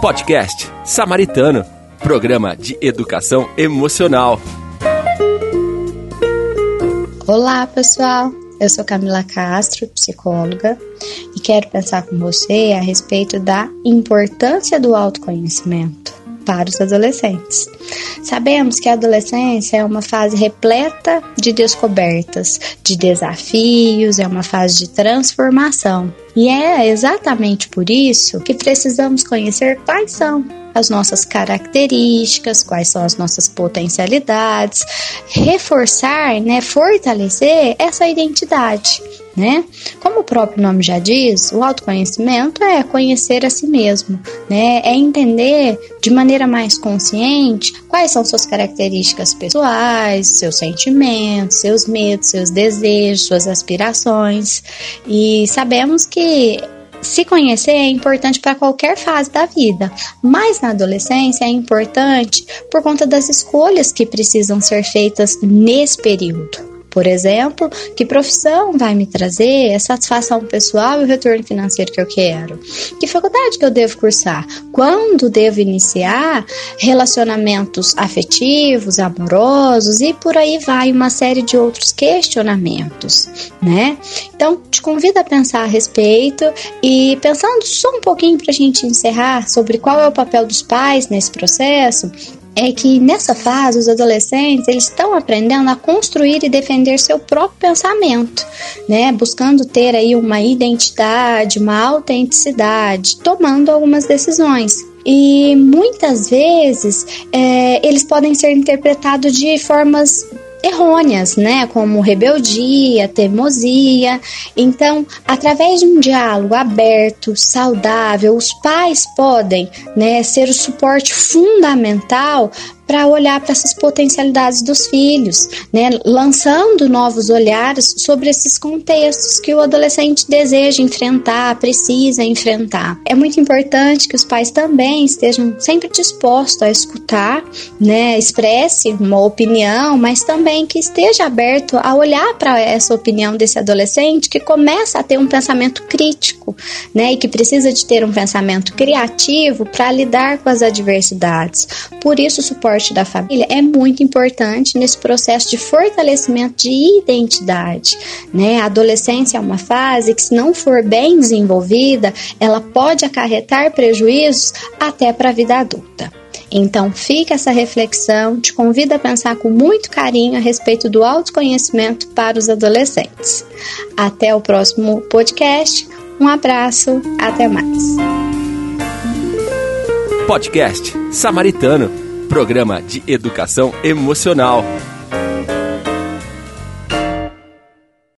Podcast Samaritano, programa de educação emocional. Olá, pessoal. Eu sou Camila Castro, psicóloga, e quero pensar com você a respeito da importância do autoconhecimento para os adolescentes. Sabemos que a adolescência é uma fase repleta de descobertas, de desafios, é uma fase de transformação. E é exatamente por isso que precisamos conhecer quais são as nossas características, quais são as nossas potencialidades, reforçar, né, fortalecer essa identidade né? Como o próprio nome já diz, o autoconhecimento é conhecer a si mesmo, né? É entender de maneira mais consciente quais são suas características pessoais, seus sentimentos, seus medos, seus desejos, suas aspirações. E sabemos que se conhecer é importante para qualquer fase da vida, mas na adolescência é importante por conta das escolhas que precisam ser feitas nesse período. Por exemplo, que profissão vai me trazer a satisfação pessoal e o retorno financeiro que eu quero? Que faculdade que eu devo cursar? Quando devo iniciar relacionamentos afetivos, amorosos e por aí vai uma série de outros questionamentos, né? Então, te convido a pensar a respeito e pensando só um pouquinho para a gente encerrar sobre qual é o papel dos pais nesse processo, é que nessa fase os adolescentes eles estão aprendendo a construir e defender seu próprio pensamento, né? Buscando ter aí uma identidade, uma autenticidade, tomando algumas decisões. E muitas vezes é, eles podem ser interpretados de formas errôneas, né, como rebeldia, teimosia. Então, através de um diálogo aberto, saudável, os pais podem, né, ser o suporte fundamental para olhar para essas potencialidades dos filhos, né? lançando novos olhares sobre esses contextos que o adolescente deseja enfrentar, precisa enfrentar. É muito importante que os pais também estejam sempre dispostos a escutar, né? expresse uma opinião, mas também que esteja aberto a olhar para essa opinião desse adolescente que começa a ter um pensamento crítico, né? e que precisa de ter um pensamento criativo para lidar com as adversidades. Por isso, suporte da família é muito importante nesse processo de fortalecimento de identidade, né? A adolescência é uma fase que se não for bem desenvolvida, ela pode acarretar prejuízos até para a vida adulta. Então, fica essa reflexão, te convido a pensar com muito carinho a respeito do autoconhecimento para os adolescentes. Até o próximo podcast. Um abraço, até mais. Podcast Samaritano programa de educação emocional.